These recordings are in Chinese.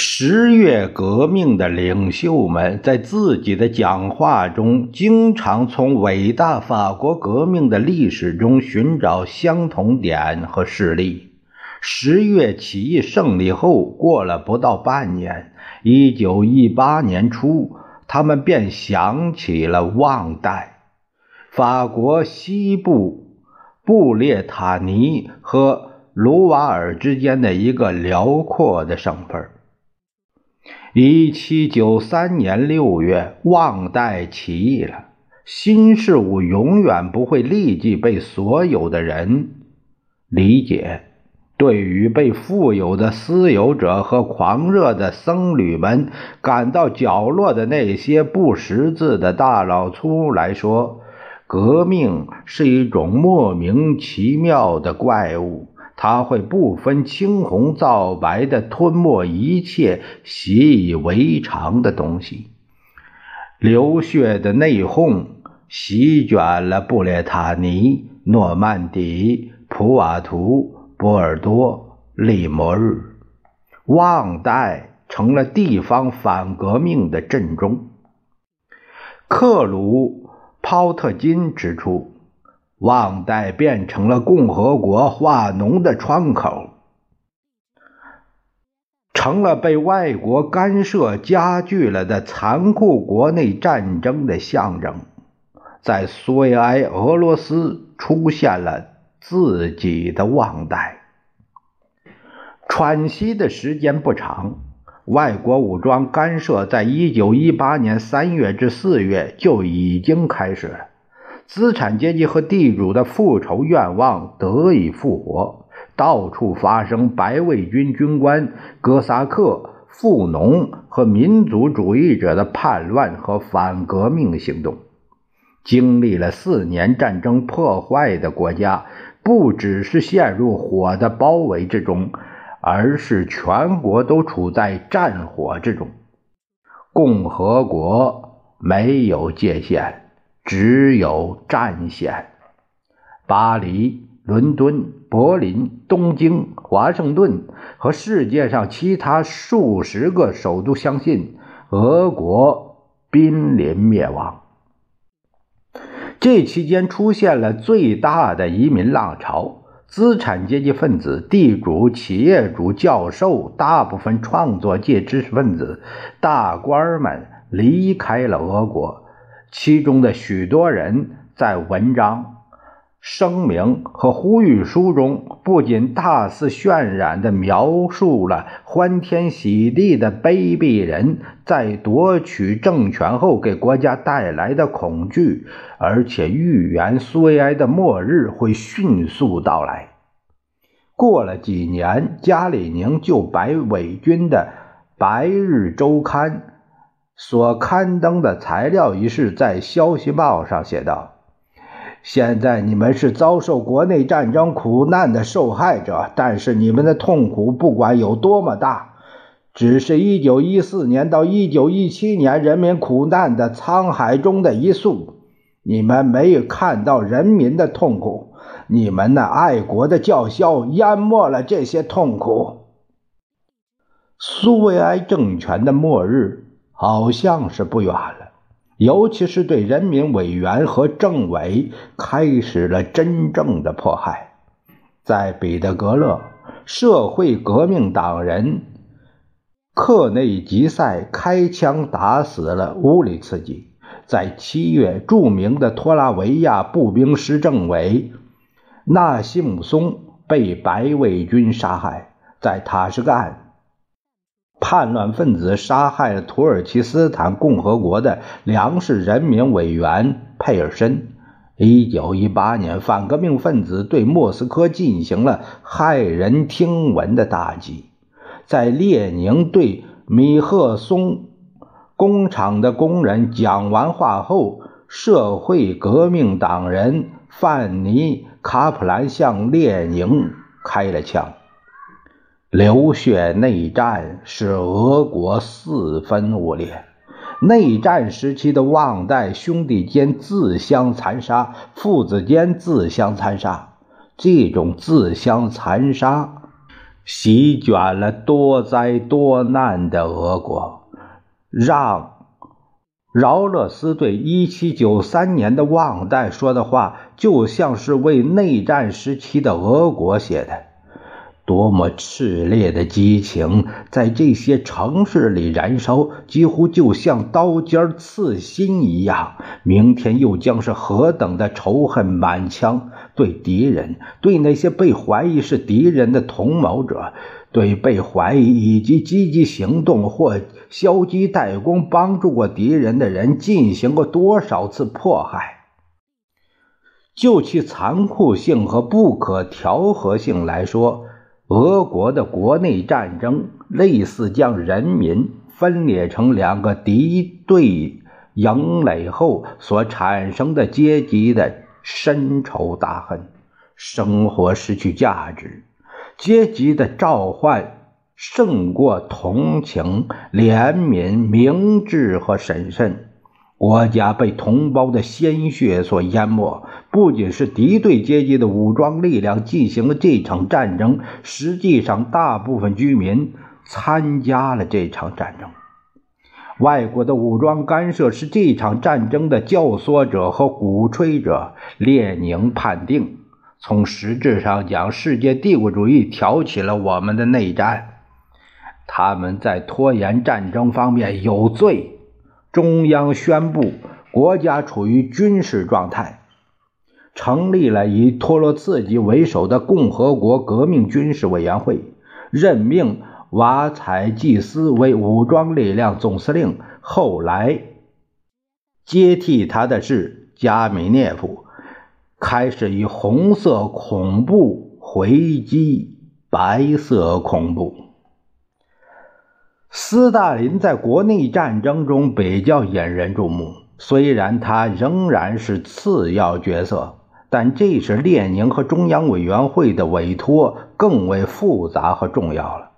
十月革命的领袖们在自己的讲话中，经常从伟大法国革命的历史中寻找相同点和事例。十月起义胜利后，过了不到半年，一九一八年初，他们便想起了旺代，法国西部布列塔尼和卢瓦尔之间的一个辽阔的省份。一七九三年六月，旺代起义了。新事物永远不会立即被所有的人理解。对于被富有的私有者和狂热的僧侣们赶到角落的那些不识字的大老粗来说，革命是一种莫名其妙的怪物。他会不分青红皂白的吞没一切习以为常的东西。流血的内讧席卷了布列塔尼、诺曼底、普瓦图、波尔多、利摩日，旺代成了地方反革命的阵中。克鲁抛特金指出。旺代变成了共和国化脓的窗口，成了被外国干涉加剧了的残酷国内战争的象征。在苏维埃，俄罗斯出现了自己的旺代。喘息的时间不长，外国武装干涉在一九一八年三月至四月就已经开始了。资产阶级和地主的复仇愿望得以复活，到处发生白卫军军官、哥萨克、富农和民族主义者的叛乱和反革命行动。经历了四年战争破坏的国家，不只是陷入火的包围之中，而是全国都处在战火之中。共和国没有界限。只有战线。巴黎、伦敦、柏林、东京、华盛顿和世界上其他数十个首都相信俄国濒临灭亡。这期间出现了最大的移民浪潮，资产阶级分子、地主、企业主、教授、大部分创作界知识分子、大官们离开了俄国。其中的许多人在文章、声明和呼吁书中，不仅大肆渲染地描述了欢天喜地的卑鄙人在夺取政权后给国家带来的恐惧，而且预言苏维埃的末日会迅速到来。过了几年，加里宁就白伪军的《白日周刊》。所刊登的材料一事，在《消息报》上写道：“现在你们是遭受国内战争苦难的受害者，但是你们的痛苦不管有多么大，只是一九一四年到一九一七年人民苦难的沧海中的一粟。你们没有看到人民的痛苦，你们那爱国的叫嚣淹没了这些痛苦。苏维埃政权的末日。”好像是不远了，尤其是对人民委员和政委开始了真正的迫害。在彼得格勒，社会革命党人克内吉塞开枪打死了乌里茨基。在七月，著名的托拉维亚步兵师政委纳西姆松被白卫军杀害。在塔什干。叛乱分子杀害了土耳其斯坦共和国的粮食人民委员佩尔申，一九一八年，反革命分子对莫斯科进行了骇人听闻的打击。在列宁对米赫松工厂的工人讲完话后，社会革命党人范尼·卡普兰向列宁开了枪。流血内战使俄国四分五裂。内战时期的旺代兄弟间自相残杀，父子间自相残杀，这种自相残杀席卷了多灾多难的俄国，让饶勒斯对1793年的旺代说的话，就像是为内战时期的俄国写的。多么炽烈的激情在这些城市里燃烧，几乎就像刀尖刺心一样。明天又将是何等的仇恨满腔！对敌人，对那些被怀疑是敌人的同谋者，对被怀疑以及积极行动或消极怠工帮助过敌人的人，进行过多少次迫害？就其残酷性和不可调和性来说。俄国的国内战争类似将人民分裂成两个敌对营垒后所产生的阶级的深仇大恨，生活失去价值，阶级的召唤胜过同情、怜悯、明智和审慎。国家被同胞的鲜血所淹没，不仅是敌对阶级的武装力量进行了这场战争，实际上大部分居民参加了这场战争。外国的武装干涉是这场战争的教唆者和鼓吹者。列宁判定，从实质上讲，世界帝国主义挑起了我们的内战，他们在拖延战争方面有罪。中央宣布国家处于军事状态，成立了以托洛茨基为首的共和国革命军事委员会，任命瓦采季斯为武装力量总司令。后来接替他的是加米涅夫，开始以红色恐怖回击白色恐怖。斯大林在国内战争中比较引人注目，虽然他仍然是次要角色，但这时列宁和中央委员会的委托更为复杂和重要了。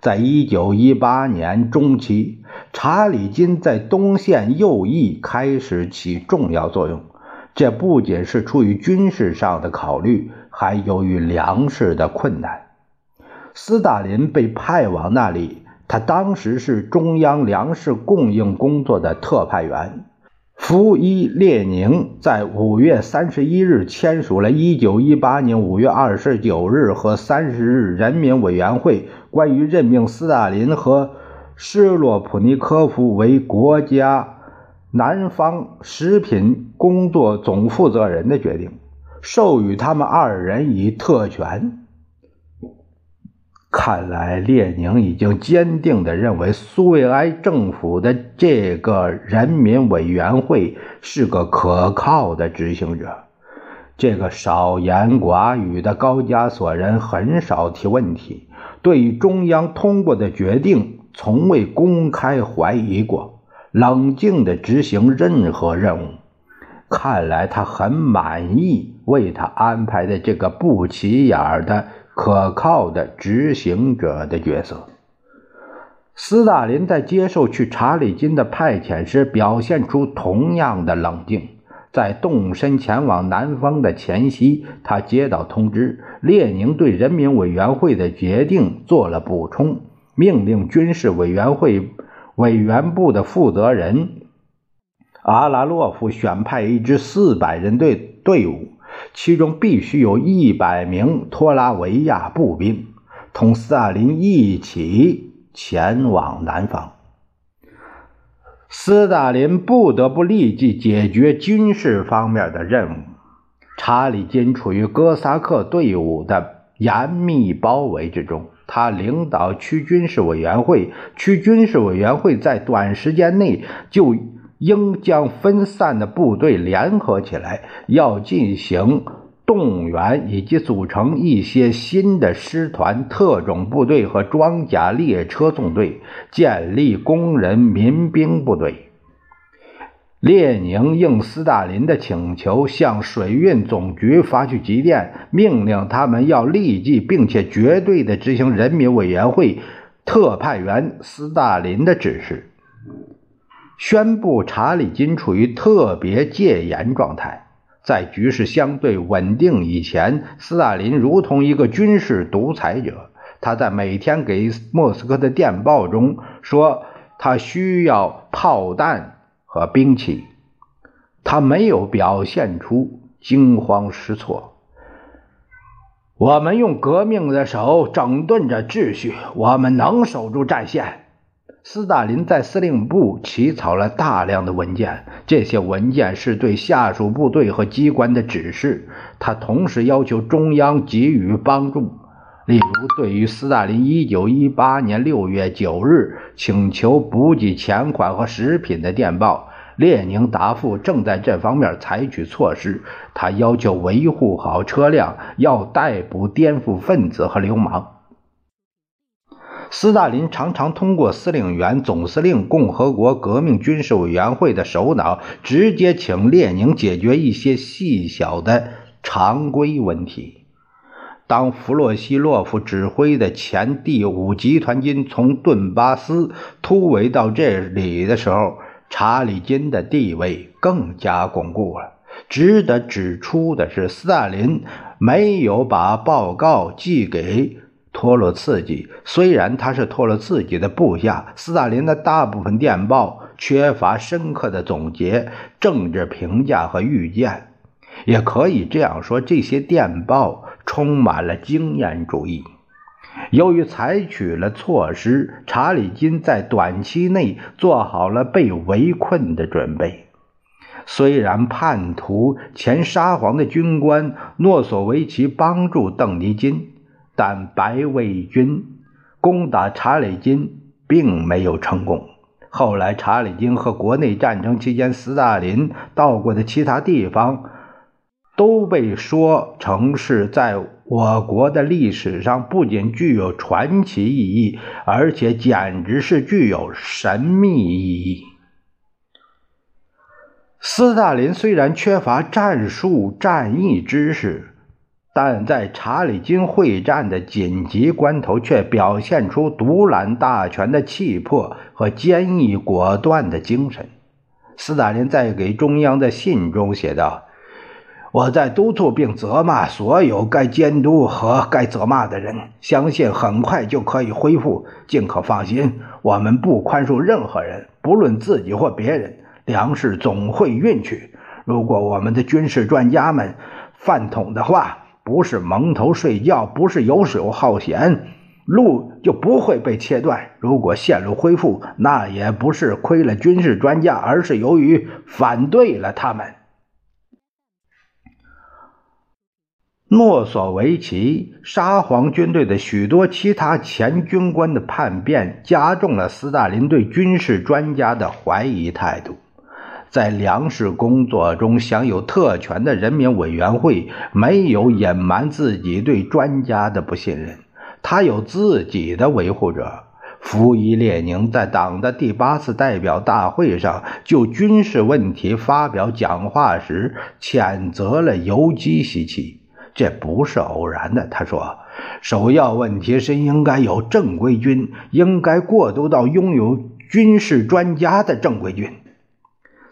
在一九一八年中期，查理金在东线右翼开始起重要作用，这不仅是出于军事上的考虑，还由于粮食的困难。斯大林被派往那里。他当时是中央粮食供应工作的特派员。福伊列宁在五月三十一日签署了1918年5月29日和30日人民委员会关于任命斯大林和施洛普尼科夫为国家南方食品工作总负责人的决定，授予他们二人以特权。看来，列宁已经坚定地认为苏维埃政府的这个人民委员会是个可靠的执行者。这个少言寡语的高加索人很少提问题，对于中央通过的决定从未公开怀疑过，冷静地执行任何任务。看来，他很满意为他安排的这个不起眼的。可靠的执行者的角色。斯大林在接受去查理金的派遣时，表现出同样的冷静。在动身前往南方的前夕，他接到通知，列宁对人民委员会的决定做了补充，命令军事委员会委员部的负责人阿拉洛夫选派一支四百人队队伍。其中必须有一百名托拉维亚步兵，同斯大林一起前往南方。斯大林不得不立即解决军事方面的任务。查理金处于哥萨克队伍的严密包围之中，他领导区军事委员会，区军事委员会在短时间内就应将分散的部队联合起来，要进行动员以及组成一些新的师团、特种部队和装甲列车纵队，建立工人民兵部队。列宁应斯大林的请求，向水运总局发去急电，命令他们要立即并且绝对地执行人民委员会特派员斯大林的指示，宣布查理金处于特别戒严状态。在局势相对稳定以前，斯大林如同一个军事独裁者。他在每天给莫斯科的电报中说，他需要炮弹。和兵器，他没有表现出惊慌失措。我们用革命的手整顿着秩序，我们能守住战线。斯大林在司令部起草了大量的文件，这些文件是对下属部队和机关的指示。他同时要求中央给予帮助，例如对于斯大林1918年6月9日请求补给钱款和食品的电报。列宁答复正在这方面采取措施。他要求维护好车辆，要逮捕颠覆分子和流氓。斯大林常常通过司令员、总司令、共和国革命军事委员会的首脑，直接请列宁解决一些细小的常规问题。当弗洛西洛夫指挥的前第五集团军从顿巴斯突围到这里的时候，查理金的地位更加巩固了。值得指出的是，斯大林没有把报告寄给托洛茨基。虽然他是托洛茨基的部下，斯大林的大部分电报缺乏深刻的总结、政治评价和预见。也可以这样说，这些电报充满了经验主义。由于采取了措施，查理金在短期内做好了被围困的准备。虽然叛徒前沙皇的军官诺索维奇帮助邓尼金，但白卫军攻打查理金并没有成功。后来，查理金和国内战争期间斯大林到过的其他地方。都被说成是在我国的历史上不仅具有传奇意义，而且简直是具有神秘意义。斯大林虽然缺乏战术战役知识，但在查理金会战的紧急关头，却表现出独揽大权的气魄和坚毅果断的精神。斯大林在给中央的信中写道。我在督促并责骂所有该监督和该责骂的人，相信很快就可以恢复。尽可放心，我们不宽恕任何人，不论自己或别人。粮食总会运去。如果我们的军事专家们饭桶的话，不是蒙头睡觉，不是游手好闲，路就不会被切断。如果线路恢复，那也不是亏了军事专家，而是由于反对了他们。诺索维奇、沙皇军队的许多其他前军官的叛变，加重了斯大林对军事专家的怀疑态度。在粮食工作中享有特权的人民委员会，没有隐瞒自己对专家的不信任。他有自己的维护者。福伊列宁在党的第八次代表大会上就军事问题发表讲话时，谴责了游击时期。这不是偶然的，他说：“首要问题是应该有正规军，应该过渡到拥有军事专家的正规军。”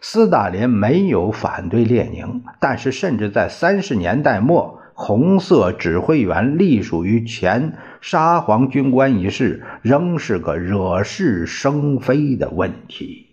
斯大林没有反对列宁，但是甚至在三十年代末，红色指挥员隶属于前沙皇军官一事，仍是个惹是生非的问题。